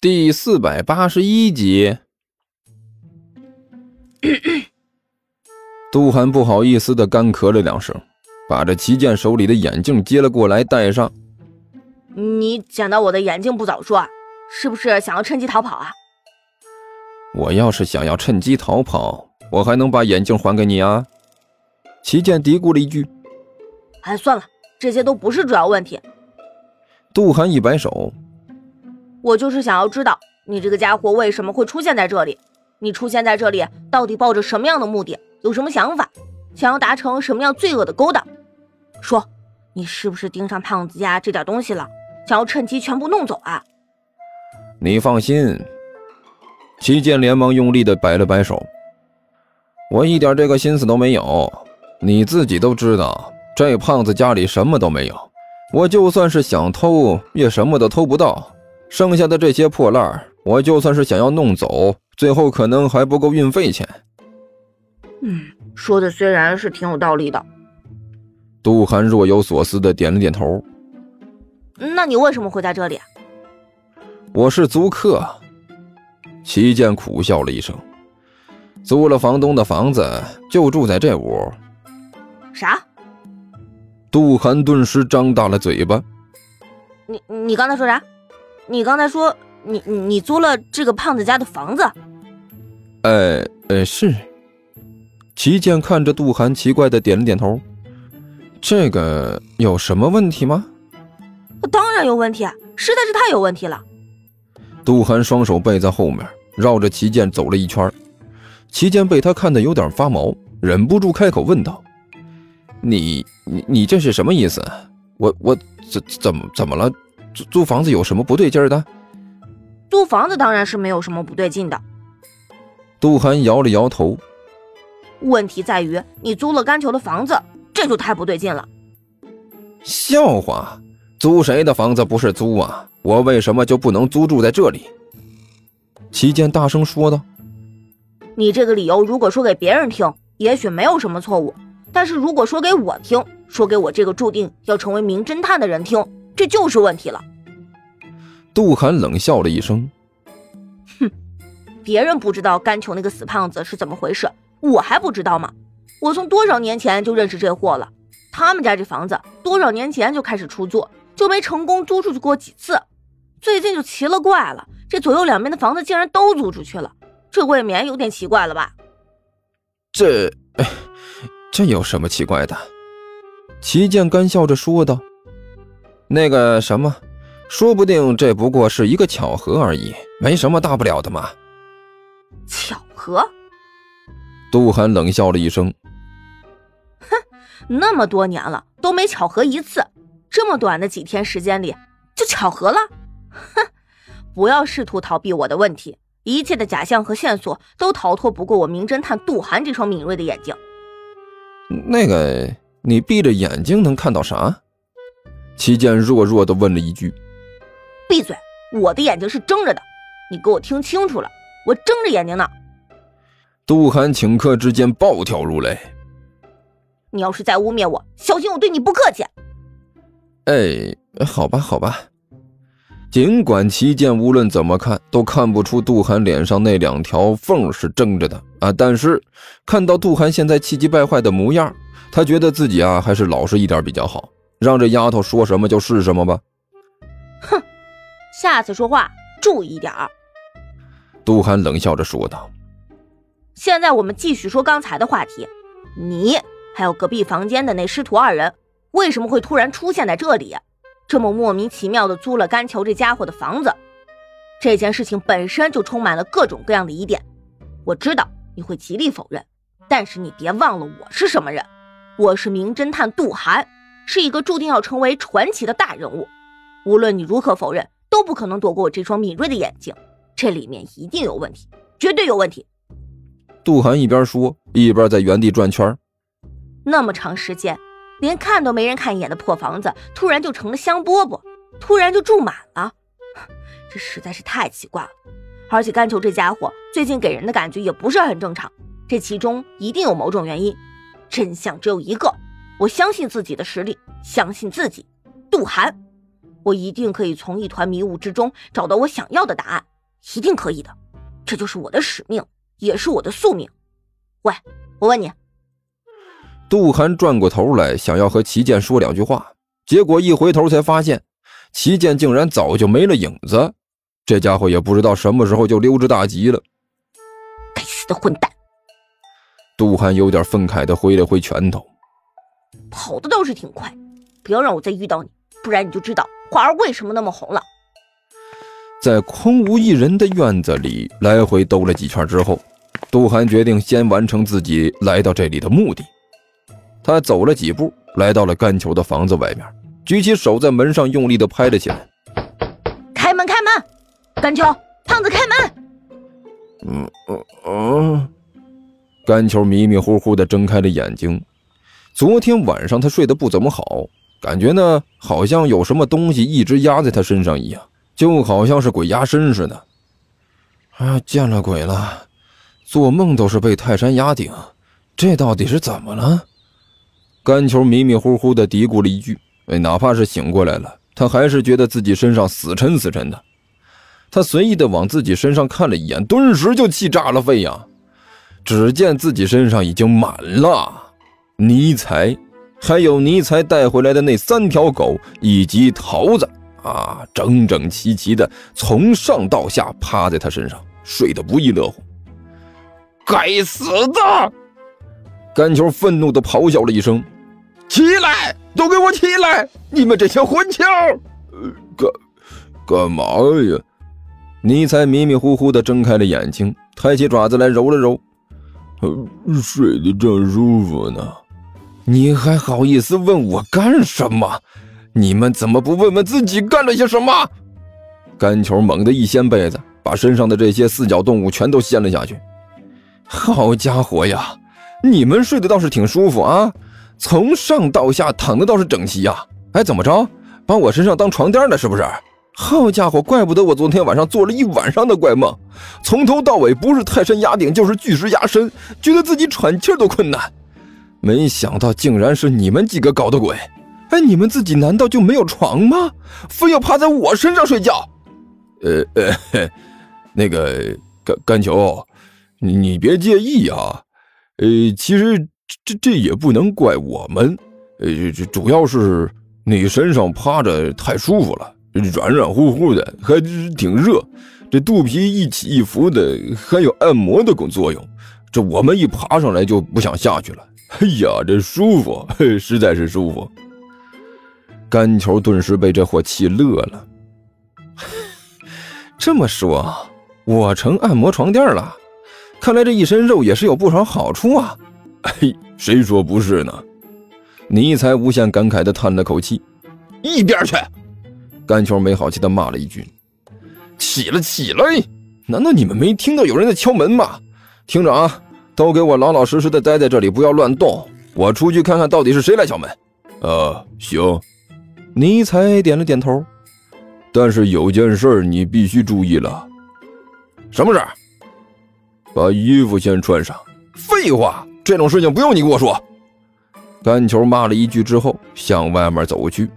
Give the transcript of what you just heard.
第四百八十一集，杜涵不好意思的干咳了两声，把这齐剑手里的眼镜接了过来戴上。你捡到我的眼镜不早说，是不是想要趁机逃跑啊？我要是想要趁机逃跑，我还能把眼镜还给你啊？齐剑嘀咕了一句。哎，算了，这些都不是主要问题。杜涵一摆手。我就是想要知道你这个家伙为什么会出现在这里，你出现在这里到底抱着什么样的目的，有什么想法，想要达成什么样罪恶的勾当？说，你是不是盯上胖子家这点东西了，想要趁机全部弄走啊？你放心，齐剑连忙用力的摆了摆手，我一点这个心思都没有。你自己都知道，这胖子家里什么都没有，我就算是想偷，也什么都偷不到。剩下的这些破烂我就算是想要弄走，最后可能还不够运费钱。嗯，说的虽然是挺有道理的。杜涵若有所思的点了点头。那你为什么会在这里？我是租客。齐剑苦笑了一声，租了房东的房子，就住在这屋。啥？杜涵顿时张大了嘴巴。你你刚才说啥？你刚才说你你租了这个胖子家的房子？呃呃是。齐健看着杜涵，奇怪的点了点头。这个有什么问题吗？当然有问题，实在是太有问题了。杜涵双手背在后面，绕着齐健走了一圈。齐健被他看得有点发毛，忍不住开口问道：“你你你这是什么意思？我我怎怎么怎么了？”租租房子有什么不对劲儿的？租房子当然是没有什么不对劲的。杜涵摇了摇头。问题在于你租了甘球的房子，这就太不对劲了。笑话，租谁的房子不是租啊？我为什么就不能租住在这里？齐健大声说道。你这个理由如果说给别人听，也许没有什么错误，但是如果说给我听，说给我这个注定要成为名侦探的人听。这就是问题了。杜涵冷笑了一声：“哼，别人不知道甘球那个死胖子是怎么回事，我还不知道吗？我从多少年前就认识这货了。他们家这房子多少年前就开始出租，就没成功租出去过几次。最近就奇了怪了，这左右两边的房子竟然都租出去了，这未免有点奇怪了吧？”这，这有什么奇怪的？齐建干笑着说道。那个什么，说不定这不过是一个巧合而已，没什么大不了的嘛。巧合？杜涵冷笑了一声。哼，那么多年了都没巧合一次，这么短的几天时间里就巧合了？哼，不要试图逃避我的问题，一切的假象和线索都逃脱不过我名侦探杜涵这双敏锐的眼睛。那个，你闭着眼睛能看到啥？齐健弱弱的问了一句：“闭嘴！我的眼睛是睁着的，你给我听清楚了，我睁着眼睛呢。”杜涵顷刻之间暴跳如雷：“你要是再污蔑我，小心我对你不客气！”哎，好吧，好吧。尽管齐剑无论怎么看都看不出杜涵脸上那两条缝是睁着的啊，但是看到杜涵现在气急败坏的模样，他觉得自己啊还是老实一点比较好。让这丫头说什么就是什么吧。哼，下次说话注意点儿。杜涵冷笑着说道。现在我们继续说刚才的话题，你还有隔壁房间的那师徒二人，为什么会突然出现在这里？这么莫名其妙的租了甘球这家伙的房子？这件事情本身就充满了各种各样的疑点。我知道你会极力否认，但是你别忘了我是什么人，我是名侦探杜涵。是一个注定要成为传奇的大人物，无论你如何否认，都不可能躲过我这双敏锐的眼睛。这里面一定有问题，绝对有问题。杜涵一边说，一边在原地转圈。那么长时间，连看都没人看一眼的破房子，突然就成了香饽饽，突然就住满了，这实在是太奇怪了。而且甘球这家伙最近给人的感觉也不是很正常，这其中一定有某种原因。真相只有一个。我相信自己的实力，相信自己，杜涵。我一定可以从一团迷雾之中找到我想要的答案，一定可以的。这就是我的使命，也是我的宿命。喂，我问你。杜涵转过头来，想要和齐剑说两句话，结果一回头才发现，齐剑竟然早就没了影子。这家伙也不知道什么时候就溜之大吉了。该死的混蛋！杜涵有点愤慨的挥了挥拳头。跑的倒是挺快，不要让我再遇到你，不然你就知道花儿为什么那么红了。在空无一人的院子里来回兜了几圈之后，杜涵决定先完成自己来到这里的目的。他走了几步，来到了甘球的房子外面，举起手在门上用力的拍了起来。开门，开门！甘球，胖子，开门！嗯嗯嗯。甘球迷迷糊糊的睁开了眼睛。昨天晚上他睡得不怎么好，感觉呢好像有什么东西一直压在他身上一样，就好像是鬼压身似的。啊，见了鬼了！做梦都是被泰山压顶，这到底是怎么了？甘球迷迷糊糊的嘀咕了一句：“哎，哪怕是醒过来了，他还是觉得自己身上死沉死沉的。”他随意的往自己身上看了一眼，顿时就气炸了肺呀！只见自己身上已经满了。泥才，还有尼才带回来的那三条狗，以及桃子啊，整整齐齐的从上到下趴在他身上，睡得不亦乐乎。该死的！甘球愤怒的咆哮了一声：“起来，都给我起来！你们这些混球！”干干嘛呀？尼才迷迷糊糊的睁开了眼睛，抬起爪子来揉了揉，睡得正舒服呢。你还好意思问我干什么？你们怎么不问问自己干了些什么？干球猛地一掀被子，把身上的这些四脚动物全都掀了下去。好家伙呀，你们睡得倒是挺舒服啊，从上到下躺的倒是整齐呀。哎，怎么着，把我身上当床垫了是不是？好家伙，怪不得我昨天晚上做了一晚上的怪梦，从头到尾不是泰山压顶就是巨石压身，觉得自己喘气都困难。没想到竟然是你们几个搞的鬼！哎，你们自己难道就没有床吗？非要趴在我身上睡觉？呃呃，那个甘甘球，你你别介意啊。呃，其实这这也不能怪我们，呃，这主要是你身上趴着太舒服了，软软乎乎的，还挺热，这肚皮一起一伏的，还有按摩的功作用。这我们一爬上来就不想下去了。哎呀，这舒服，实在是舒服。甘球顿时被这货气乐了。这么说，我成按摩床垫了？看来这一身肉也是有不少好处啊！嘿，谁说不是呢？尼才无限感慨的叹了口气：“一边去！”甘球没好气的骂了一句：“起来，起来！难道你们没听到有人在敲门吗？听着啊！”都给我老老实实的待在这里，不要乱动。我出去看看到底是谁来敲门。呃，行。尼采点了点头。但是有件事你必须注意了。什么事？把衣服先穿上。废话，这种事情不用你跟我说。甘球骂了一句之后，向外面走去。